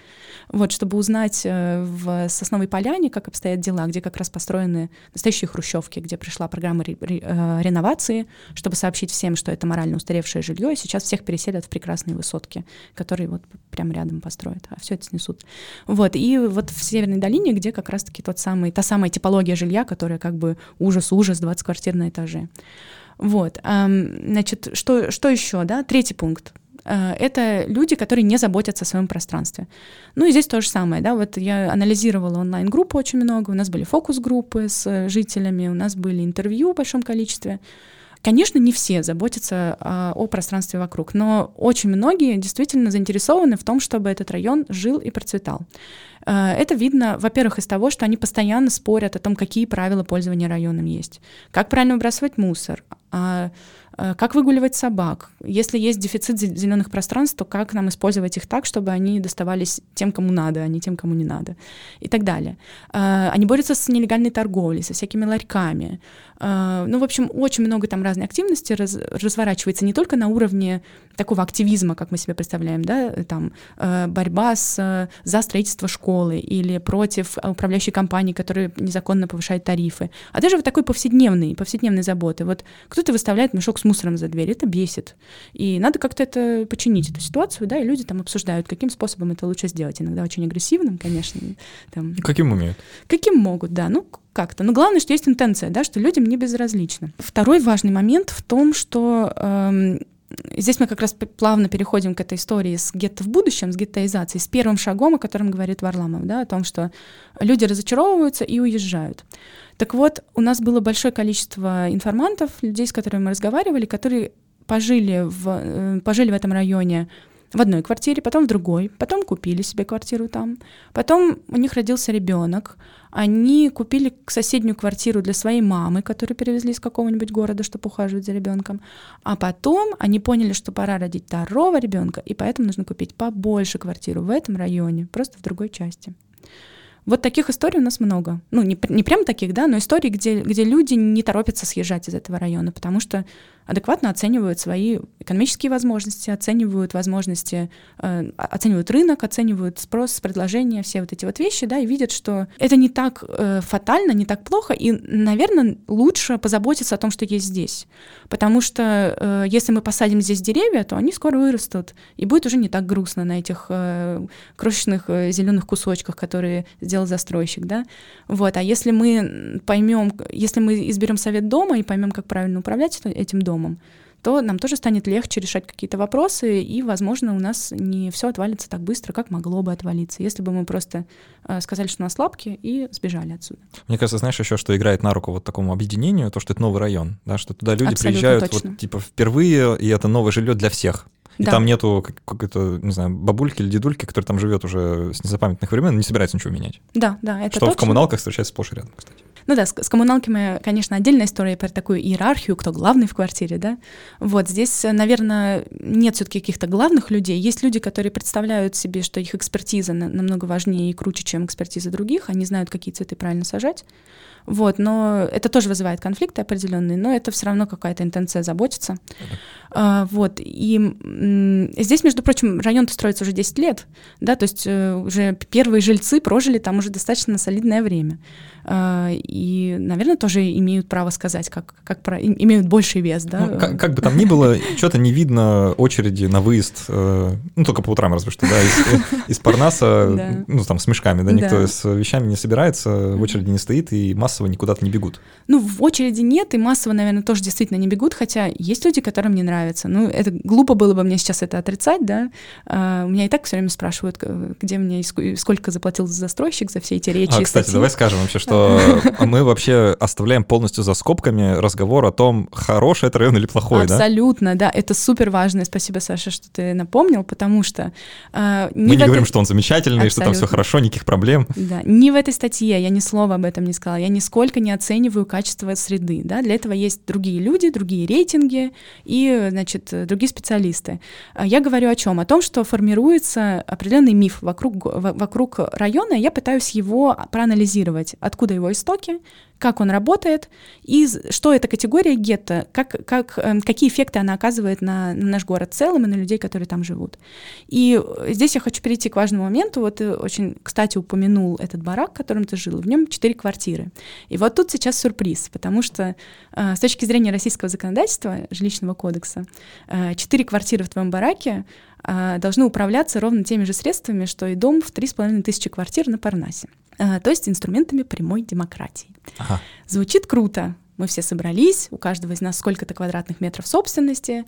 Вот, чтобы узнать э, в Сосновой Поляне, как обстоят дела, где как раз построены настоящие хрущевки, где пришла программа реновации, чтобы сообщить всем, что это морально устаревшее жилье, и сейчас всех переселят в прекрасные высотки, которые вот прямо рядом построят, а все это снесут. Вот, и вот в Северной долине, где как раз-таки тот самый та самая типология жилья, которая как бы ужас-ужас, 20 квартир на этаже. Вот, значит, что, что еще, да? Третий пункт э, это люди, которые не заботятся о своем пространстве. Ну и здесь то же самое, да, вот я анализировала онлайн-группы очень много, у нас были фокус-группы с жителями, у нас были интервью в большом количестве. Конечно, не все заботятся а, о пространстве вокруг, но очень многие действительно заинтересованы в том, чтобы этот район жил и процветал. А, это видно, во-первых, из того, что они постоянно спорят о том, какие правила пользования районом есть, как правильно выбрасывать мусор, а, как выгуливать собак? Если есть дефицит зеленых пространств, то как нам использовать их так, чтобы они доставались тем, кому надо, а не тем, кому не надо? И так далее. Э, они борются с нелегальной торговлей, со всякими ларьками. Э, ну, в общем, очень много там разной активности раз, разворачивается не только на уровне такого активизма, как мы себе представляем, да, там борьба с, за строительство школы или против управляющей компании, которая незаконно повышает тарифы, а даже вот такой повседневной, повседневной заботы. Вот кто-то выставляет мешок с мусором за дверь, это бесит. И надо как-то это починить, эту ситуацию, да, и люди там обсуждают, каким способом это лучше сделать. Иногда очень агрессивным, конечно. Там, каким умеют? Каким могут, да. Ну, как-то. Но главное, что есть интенция, да, что людям не безразлично. Второй важный момент в том, что эм, здесь мы как раз плавно переходим к этой истории с гетто в будущем, с геттоизацией, с первым шагом, о котором говорит Варламов, да, о том, что люди разочаровываются и уезжают. Так вот, у нас было большое количество информантов, людей, с которыми мы разговаривали, которые пожили в, э, пожили в этом районе в одной квартире, потом в другой, потом купили себе квартиру там, потом у них родился ребенок, они купили соседнюю квартиру для своей мамы, которую перевезли из какого-нибудь города, чтобы ухаживать за ребенком, а потом они поняли, что пора родить второго ребенка, и поэтому нужно купить побольше квартиру в этом районе, просто в другой части. Вот таких историй у нас много. Ну, не, не прям таких, да, но историй, где, где люди не торопятся съезжать из этого района, потому что адекватно оценивают свои экономические возможности, оценивают возможности, э, оценивают рынок, оценивают спрос, предложение, все вот эти вот вещи, да, и видят, что это не так э, фатально, не так плохо, и, наверное, лучше позаботиться о том, что есть здесь. Потому что э, если мы посадим здесь деревья, то они скоро вырастут, и будет уже не так грустно на этих э, крошечных э, зеленых кусочках, которые сделал застройщик, да. Вот, а если мы поймем, если мы изберем совет дома и поймем, как правильно управлять этим домом, домом, то нам тоже станет легче решать какие-то вопросы, и, возможно, у нас не все отвалится так быстро, как могло бы отвалиться, если бы мы просто э, сказали, что у нас лапки, и сбежали отсюда. Мне кажется, знаешь, еще что играет на руку вот такому объединению, то, что это новый район, да, что туда люди Абсолютно приезжают точно. вот типа впервые, и это новое жилье для всех. И да. там нету какой-то, не знаю, бабульки или дедульки, который там живет уже с незапамятных времен, не собирается ничего менять. Да, да, это Что точно. в коммуналках встречается сплошь и рядом, кстати. Ну да, с, с коммуналками, конечно, отдельная история про такую иерархию, кто главный в квартире, да. Вот здесь, наверное, нет все-таки каких-то главных людей. Есть люди, которые представляют себе, что их экспертиза намного важнее и круче, чем экспертиза других. Они знают, какие цветы правильно сажать. Вот, но это тоже вызывает конфликты определенные, но это все равно какая-то интенция заботиться. А, вот, и здесь, между прочим, район-то строится уже 10 лет, да, то есть э, уже первые жильцы прожили там уже достаточно солидное время. А, наверное, тоже имеют право сказать, как, как про, имеют больший вес, да. Ну, как, как бы там ни было, что-то не видно очереди на выезд, э, ну, только по утрам разве что, да, из, из Парнаса, ну, там, с мешками, да, никто с вещами не собирается, в очереди не стоит, и массово никуда-то не бегут. Ну, в очереди нет, и массово, наверное, тоже действительно не бегут, хотя есть люди, которым не нравится. Ну, это глупо было бы мне сейчас это отрицать, да. А, у меня и так все время спрашивают, где мне сколько заплатил застройщик за все эти речи. А, кстати, давай скажем вообще, что мы вообще оставляем полностью за скобками разговор о том, хороший это район или плохой, Абсолютно, да? Да, это супер важно. Спасибо, Саша, что ты напомнил, потому что... Э, не мы не этой... говорим, что он замечательный, Абсолютно. что там все хорошо, никаких проблем. Да, не в этой статье, я ни слова об этом не сказала, я нисколько не оцениваю качество среды, да, для этого есть другие люди, другие рейтинги и, значит, другие специалисты. А я говорю о чем? О том, что формируется определенный миф вокруг, вокруг района, я пытаюсь его проанализировать, откуда его истоки, как он работает и что эта категория гетто, как, как, эм, какие эффекты она оказывает на, на наш город в целом и на людей, которые там живут. И здесь я хочу перейти к важному моменту. Вот ты очень, кстати, упомянул этот барак, в котором ты жил. В нем четыре квартиры. И вот тут сейчас сюрприз, потому что э, с точки зрения российского законодательства, жилищного кодекса, э, четыре квартиры в твоем бараке э, должны управляться ровно теми же средствами, что и дом в три с половиной тысячи квартир на Парнасе. Э, то есть инструментами прямой демократии. Ага. Звучит круто. Мы все собрались, у каждого из нас сколько-то квадратных метров собственности,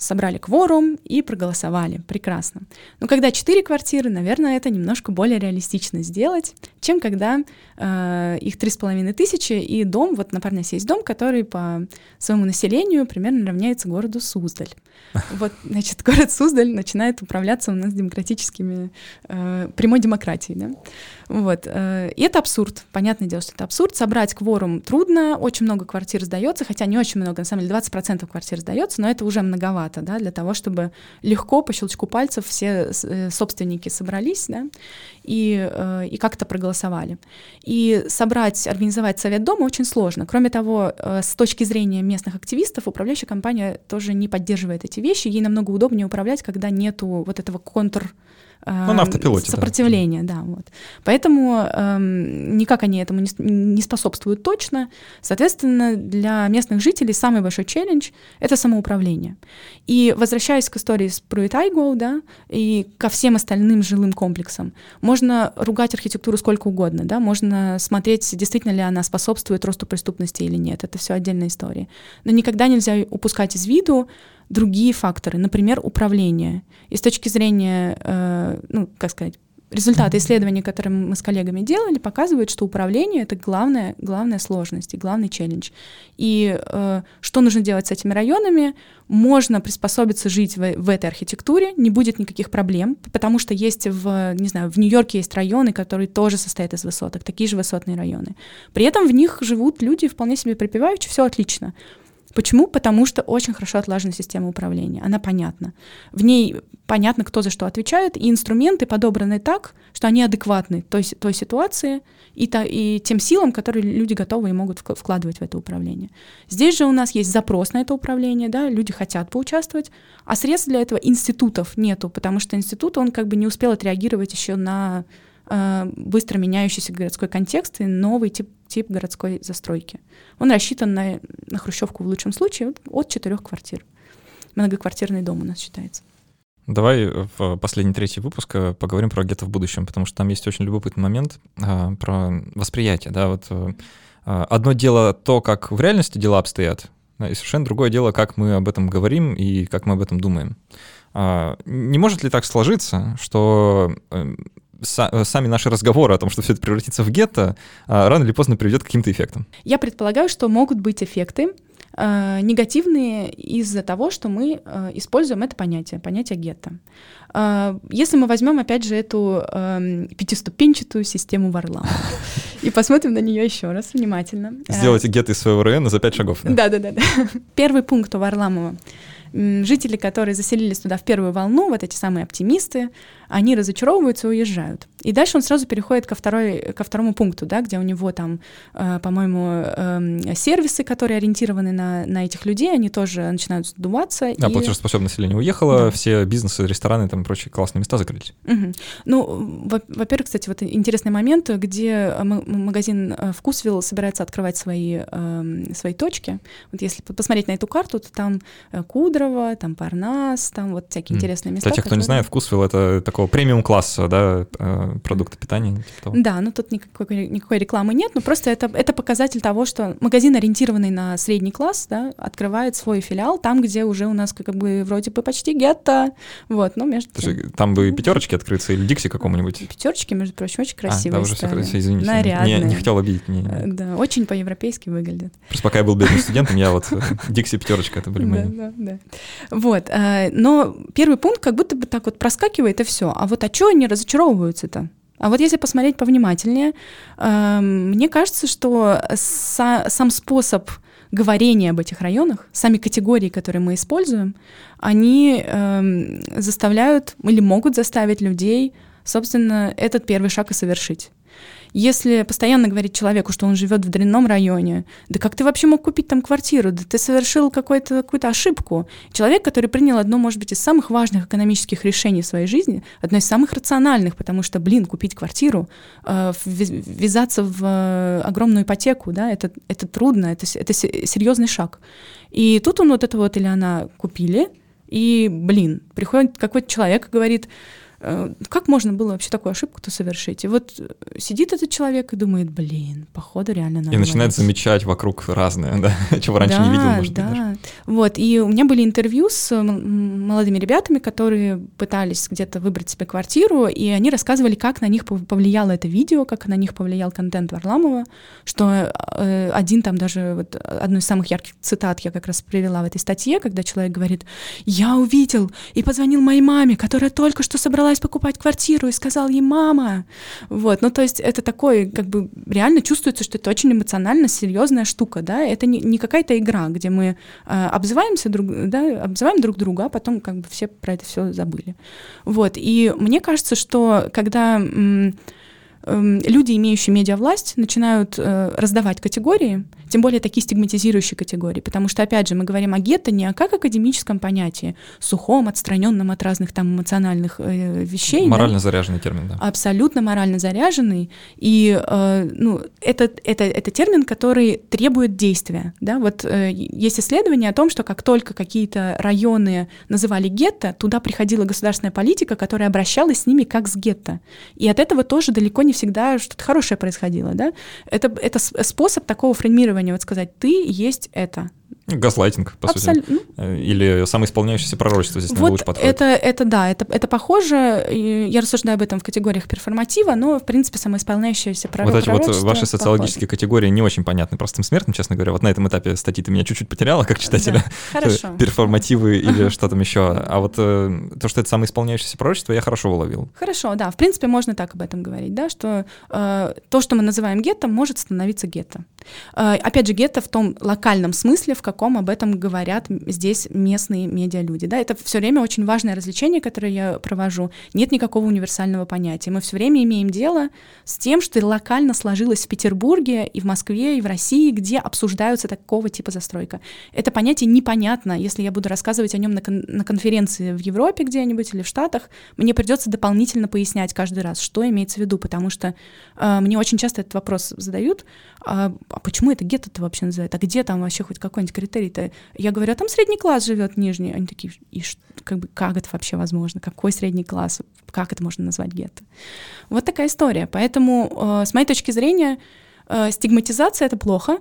собрали кворум и проголосовали. Прекрасно. Но когда четыре квартиры, наверное, это немножко более реалистично сделать, чем когда э, их три с половиной тысячи и дом, вот на Парнасе есть дом, который по своему населению примерно равняется городу Суздаль. Вот, значит, город Суздаль начинает управляться у нас демократическими, э, прямой демократией, да. Вот. Э, и это абсурд. Понятное дело, что это абсурд. Собрать кворум трудно, очень много квартир сдается, хотя не очень много, на самом деле 20% квартир сдается, но это уже многовато, да, для того, чтобы легко по щелчку пальцев все э, собственники собрались, да, и, э, и как-то проголосовали. И собрать, организовать совет дома очень сложно. Кроме того, с точки зрения местных активистов, управляющая компания тоже не поддерживает эти вещи. Ей намного удобнее управлять, когда нету вот этого контр ну, на автопилоте, сопротивления, да. да, вот. Поэтому эм, никак они этому не, не способствуют точно. Соответственно, для местных жителей самый большой челлендж — это самоуправление. И возвращаясь к истории с Пруитайго, да, и ко всем остальным жилым комплексам, можно ругать архитектуру сколько угодно, да, можно смотреть, действительно ли она способствует росту преступности или нет, это все отдельная история. Но никогда нельзя упускать из виду другие факторы, например, управление. И с точки зрения, э, ну, как сказать, результаты исследований, которые мы с коллегами делали, показывают, что управление — это главная, главная сложность и главный челлендж. И э, что нужно делать с этими районами? Можно приспособиться жить в, в этой архитектуре, не будет никаких проблем, потому что есть в, не знаю, в Нью-Йорке есть районы, которые тоже состоят из высоток, такие же высотные районы. При этом в них живут люди вполне себе припеваючи, все отлично. Почему? Потому что очень хорошо отлажена система управления, она понятна. В ней понятно, кто за что отвечает, и инструменты подобраны так, что они адекватны той, той ситуации и, та, и тем силам, которые люди готовы и могут вкладывать в это управление. Здесь же у нас есть запрос на это управление, да, люди хотят поучаствовать, а средств для этого институтов нету, потому что институт, он как бы не успел отреагировать еще на э, быстро меняющийся городской контекст и новый тип тип городской застройки. Он рассчитан на, на хрущевку в лучшем случае от четырех квартир. Многоквартирный дом у нас считается. Давай в последний третий выпуск поговорим про гетто в будущем, потому что там есть очень любопытный момент а, про восприятие. Да, вот, а, одно дело то, как в реальности дела обстоят, и совершенно другое дело, как мы об этом говорим и как мы об этом думаем. А, не может ли так сложиться, что э, Э, сами наши разговоры о том, что все это превратится в гетто, а, рано или поздно приведет к каким-то эффектам. Я предполагаю, что могут быть эффекты, э, негативные из-за того, что мы э, используем это понятие, понятие гетто. Э, если мы возьмем, опять же, эту э, пятиступенчатую систему Варламова и посмотрим на нее еще раз внимательно. Сделайте гетто из своего района за пять шагов. Да-да-да. Первый пункт у Варламова жители, которые заселились туда в первую волну, вот эти самые оптимисты, они разочаровываются и уезжают. И дальше он сразу переходит ко, второй, ко второму пункту, да, где у него там, э, по-моему, э, сервисы, которые ориентированы на, на этих людей, они тоже начинают сдуваться. Да, и... платежеспособное население уехало, да. все бизнесы, рестораны, там прочие классные места закрылись. Угу. Ну, во-первых, кстати, вот интересный момент, где магазин э, Вкусвилл собирается открывать свои, э, свои точки. Вот если посмотреть на эту карту, то там э, Кудрово, там Парнас, там вот всякие mm. интересные места. Для тех, кто которые... не знает, Вкусвилл — это такого премиум-класса, да, э, продукты питания. Типа того. Да, ну тут никакой, никакой рекламы нет, но просто это, это показатель того, что магазин, ориентированный на средний класс, да, открывает свой филиал там, где уже у нас как бы вроде бы почти гетто, вот, но между тем. Там бы пятерочки открыться или Дикси какому-нибудь? Пятерочки, между прочим, очень красивые. А, да, уже все красиво, извините. Нарядные. Не, не хотел обидеть. Не, не. Да, очень по-европейски выглядят. Просто пока я был бедным студентом, я вот э, Дикси пятерочка, это были мои. Да, да, да. Вот, э, но первый пункт как будто бы так вот проскакивает и все. А вот а что они разочаровываются-то? А вот если посмотреть повнимательнее, э, мне кажется, что са- сам способ говорения об этих районах, сами категории, которые мы используем, они э, заставляют или могут заставить людей, собственно, этот первый шаг и совершить. Если постоянно говорить человеку, что он живет в дрянном районе, да как ты вообще мог купить там квартиру, да ты совершил какую-то какую ошибку. Человек, который принял одно, может быть, из самых важных экономических решений в своей жизни, одно из самых рациональных, потому что, блин, купить квартиру, э, ввязаться в э, огромную ипотеку, да, это, это трудно, это, это серьезный шаг. И тут он вот это вот или она купили, и, блин, приходит какой-то человек и говорит, как можно было вообще такую ошибку-то совершить? И вот э, сидит этот человек и думает, блин, походу реально надо. И начинает ловить. замечать вокруг разное, да, чего раньше да, не видел, может да. быть, даже. Вот, и у меня были интервью с м- молодыми ребятами, которые пытались где-то выбрать себе квартиру, и они рассказывали, как на них пов- повлияло это видео, как на них повлиял контент Варламова, что э, один там даже, вот, одну из самых ярких цитат я как раз привела в этой статье, когда человек говорит, я увидел и позвонил моей маме, которая только что собралась покупать квартиру, и сказал ей, мама, вот, ну то есть это такой, как бы реально чувствуется, что это очень эмоционально серьезная штука, да, это не, не какая-то игра, где мы э, обзываемся друг, да, обзываем друг друга, а потом как бы все про это все забыли. Вот, и мне кажется, что когда м, люди, имеющие медиавласть, начинают э, раздавать категории, тем более такие стигматизирующие категории, потому что, опять же, мы говорим о гетто не о как академическом понятии, сухом, отстраненном от разных там эмоциональных э, вещей. да, Морально заряженный термин, да. абсолютно морально заряженный, и э, ну, это, это, это термин, который требует действия. Да? Вот есть исследования о том, что как только какие-то районы называли гетто, туда приходила государственная политика, которая обращалась с ними как с гетто. И от этого тоже далеко не всегда что-то хорошее происходило. Да? Это, это способ такого фреймирования, вот сказать, ты есть это. Газлайтинг, по сути. Абсолютно. ну, Э, Или самоисполняющееся пророчество здесь наверное, Вот лучше подходит. это, это да, это, это похоже. Я рассуждаю об этом в категориях перформатива, но, в принципе, самоисполняющееся проро- Вот эти вот пророчество ваши похоже. социологические категории не очень понятны простым смертным, честно говоря. Вот на этом этапе статьи ты меня чуть-чуть потеряла, как читателя. Да, Хорошо. Перформативы или что там еще. А вот э, то, что это самоисполняющееся пророчество, я хорошо уловил. Хорошо, да, в принципе, можно так об этом говорить, да, что э, то, что мы называем гетто, может становиться гетто. Э, опять же, гетто в том локальном смысле, в каком об этом говорят здесь местные медиалюди, да, это все время очень важное развлечение, которое я провожу. Нет никакого универсального понятия. Мы все время имеем дело с тем, что локально сложилось в Петербурге и в Москве, и в России, где обсуждаются такого типа застройка. Это понятие непонятно, если я буду рассказывать о нем на, кон- на конференции в Европе где-нибудь или в Штатах, мне придется дополнительно пояснять каждый раз, что имеется в виду, потому что э, мне очень часто этот вопрос задают, а, а почему это гетто-то вообще называют, а где там вообще хоть какой-нибудь критерий-то? Я говорю, а там средний класс живет нижний. Они такие, и как бы как это вообще возможно? Какой средний класс? Как это можно назвать гетто? Вот такая история. Поэтому, э, с моей точки зрения, э, стигматизация — это плохо,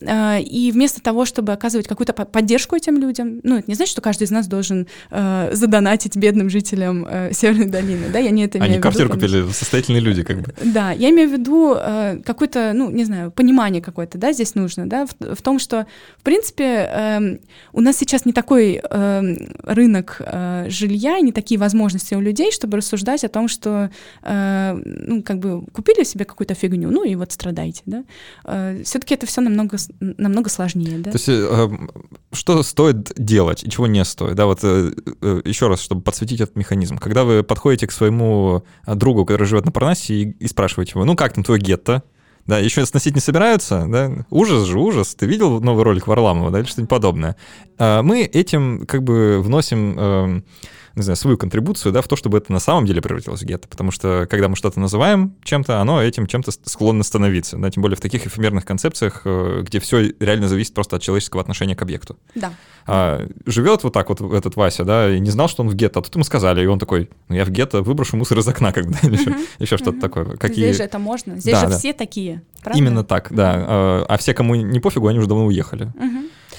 И вместо того, чтобы оказывать какую-то по- поддержку этим людям, ну, это не значит, что каждый из нас должен э, задонатить бедным жителям э, Северной долины, да, я не это имею Они в виду. квартиру конечно. купили, состоятельные люди, как бы. Да, я имею в виду э, какое-то, ну, не знаю, понимание какое-то, да, здесь нужно, да, в, в том, что, в принципе, эм, у нас сейчас не такой эм, рынок э, жилья не такие возможности у людей, чтобы рассуждать о том, что, э, ну, как бы купили себе какую-то фигню, ну, и вот страдайте, да. все-таки это все намного, намного сложнее, да. То есть, э, что стоит делать и чего не стоит? Да, вот э, э, еще раз, чтобы подсветить этот механизм. Когда вы подходите к своему э, другу, который живет на Парнасе, и, и спрашиваете его, ну как там твой гетто? Да, еще сносить не собираются, да? Ужас же, ужас. Ты видел новый ролик Варламова, да, или что-нибудь подобное? А Мы этим как бы вносим э, не знаю, свою контрибуцию, да, в то, чтобы это на самом деле превратилось в гетто. Потому что, когда мы что-то называем чем-то, оно этим чем-то склонно становиться, да, тем более в таких эфемерных концепциях, э, где все реально зависит просто от человеческого отношения к объекту. Да. А, живет вот так вот этот Вася, да, и не знал, что он в гетто, а тут ему сказали, и он такой, ну я в гетто выброшу мусор из окна, или еще, еще что-то такое. Какие... Здесь же это можно, здесь Да, же да. все такие, правда? Именно так, да. А, а все, кому не пофигу, они уже давно уехали.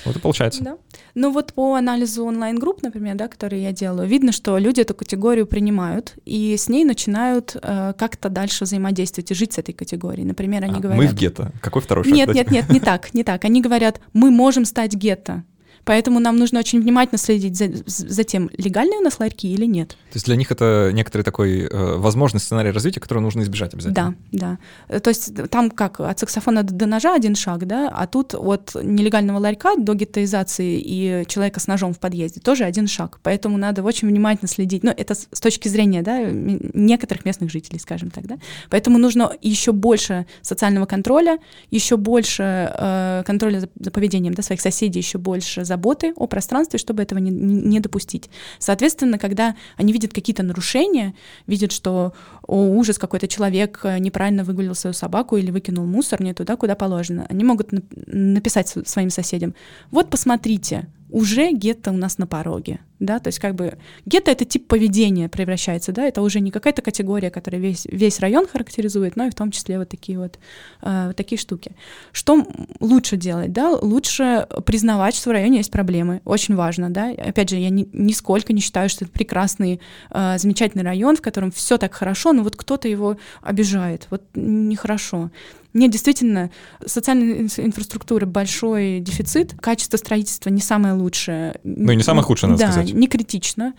Вот и получается. Да. Ну вот по анализу онлайн-групп, например, да, которые я делаю, видно, что люди эту категорию принимают и с ней начинают э, как-то дальше взаимодействовать и жить с этой категорией. Например, они А, говорят... Мы в гетто. Какой второй шаг? Нет, дайте? нет, нет, не так, не так. Они говорят, мы можем стать гетто. Поэтому нам нужно очень внимательно следить за, за тем, легальные у нас ларьки или нет. То есть для них это некоторый такой э, возможный сценарий развития, который нужно избежать обязательно. Да, да. Э, То есть там как от саксофона до ножа один шаг, да, а тут от нелегального ларька до геттоизации и человека с ножом в подъезде тоже один шаг. Поэтому надо очень внимательно следить. Ну, это с точки зрения, да, некоторых местных жителей, скажем так, да. Поэтому нужно еще больше социального контроля, еще больше э, контроля за, за поведением, да, своих соседей, еще больше заботы о пространстве, чтобы этого не, не- допустить. Соответственно, когда они видят какие-то нарушения, видят, что о, ужас, какой-то человек э, неправильно выгулил свою собаку или выкинул мусор не туда, куда положено. Они могут нап- написать своим соседям, вот посмотрите, уже гетто у нас на пороге, да, то есть как бы гетто — это тип поведения превращается, да, это уже не какая-то категория, которая весь, весь район характеризует, но и в том числе вот такие вот э, такие штуки. Что лучше делать, да, лучше признавать, что в районе есть проблемы, очень важно, да, опять же, я ни, нисколько не считаю, что это прекрасный, э, замечательный район, в котором все так хорошо, но вот кто-то его обижает, вот нехорошо. Нет, действительно, социальной инфраструктуры большой дефицит, качество строительства не самое лучшее. Ну и не самое худшее, надо да, сказать. не критично.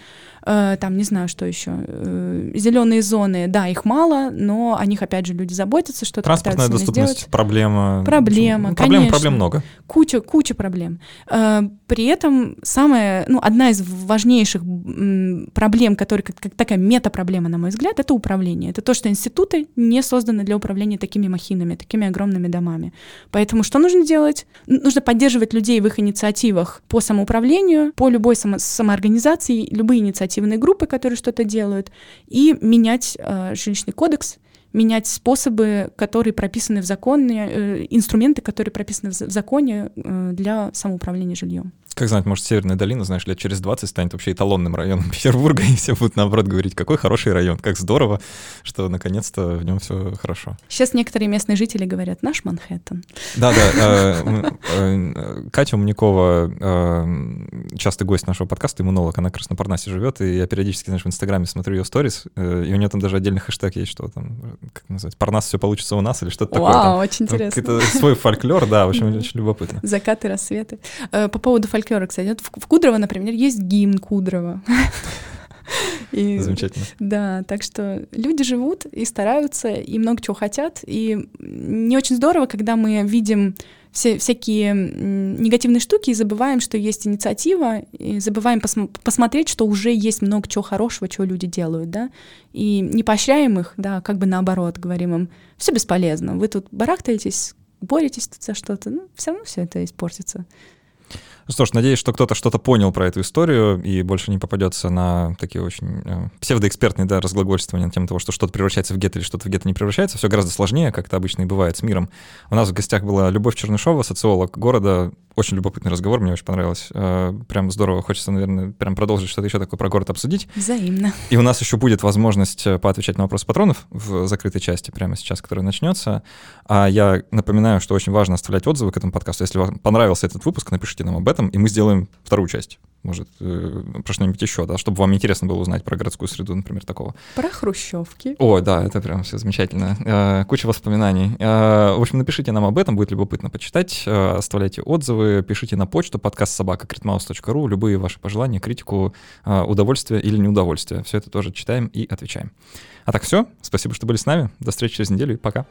Э, там, не знаю, что еще. Э, Зеленые зоны, да, их мало, но о них, опять же, люди заботятся, что-то Транспортная доступность, сделать. проблема. Проблема, ну, проблем, конечно. проблем много. Куча, куча проблем. Э, При этом самая, ну, одна из важнейших проблем, которая как такая мета-проблема, на мой взгляд, это управление. Это то, что институты не созданы для управления такими махинами, такими огромными домами. Поэтому что нужно делать? Нужно поддерживать людей в их инициативах по самоуправлению, по любой само- самоорганизации, любые инициативные группы, которые что-то делают, и менять э, жилищный кодекс, менять способы, которые прописаны в законе, э, инструменты, которые прописаны в законе э, для самоуправления жильем. Как знать, может, Северная долина, знаешь, лет через 20 станет вообще эталонным районом Петербурга, и все будут, наоборот, говорить, какой хороший район, как здорово, что наконец-то в нем все хорошо. Сейчас некоторые местные жители говорят «наш Манхэттен». Да-да, э, э, Катя Умникова, э, частый гость нашего подкаста, иммунолог, она в Краснопарнасе живет, и я периодически, знаешь, в Инстаграме смотрю ее сторис, и у нее там даже отдельный хэштег есть, что там, как называется, «Парнас все получится у нас» или что-то такое. Вау, очень интересно. какой-то свой фольклор, да, в общем, очень любопытно. Закаты, рассветы. По поводу фольклора, кстати, вот в Кудрово, например, есть гимн Кудрово. И- Замечательно. Да, так что люди живут и стараются, и много чего хотят. И не очень здорово, когда мы видим все, всякие негативные штуки и забываем, что есть инициатива, и забываем посм- посмотреть, что уже есть много чего хорошего, чего люди делают, да, и не поощряем их, да, как бы наоборот, говорим им, все бесполезно, вы тут барахтаетесь, боретесь тут за что-то, ну, все равно все это испортится. Ну что ж, надеюсь, что кто-то что-то понял про эту историю и больше не попадется на такие очень э, псевдоэкспертные да, разглагольствования на тему того, что что-то превращается в гетто или что-то в гетто не превращается. Все гораздо сложнее, как это обычно и бывает с миром. У нас в гостях была Любовь Чернышова, социолог города. Очень любопытный разговор, мне очень понравилось. Э, Прям здорово, хочется, наверное, прям продолжить что-то еще такое про город обсудить. Взаимно. И у нас еще будет возможность э, поотвечать на вопросы патронов в закрытой части прямо сейчас, которая начнется. А я напоминаю, что очень важно оставлять отзывы к этому подкасту. Если вам понравился этот выпуск, напишите нам об этом, и мы сделаем вторую часть. Может, э, про что-нибудь еще, да, чтобы вам интересно было узнать про городскую среду, например, такого. Про хрущевки. О, да, это прям все замечательно. Э, Куча воспоминаний. Э, В общем, напишите нам об этом, будет любопытно почитать. Э, Оставляйте отзывы, пишите на почту подкаст собака любые ваши пожелания, критику, э, удовольствие или неудовольствие. Все это тоже читаем и отвечаем. А так все. Спасибо, что были с нами. До встречи через неделю и пока.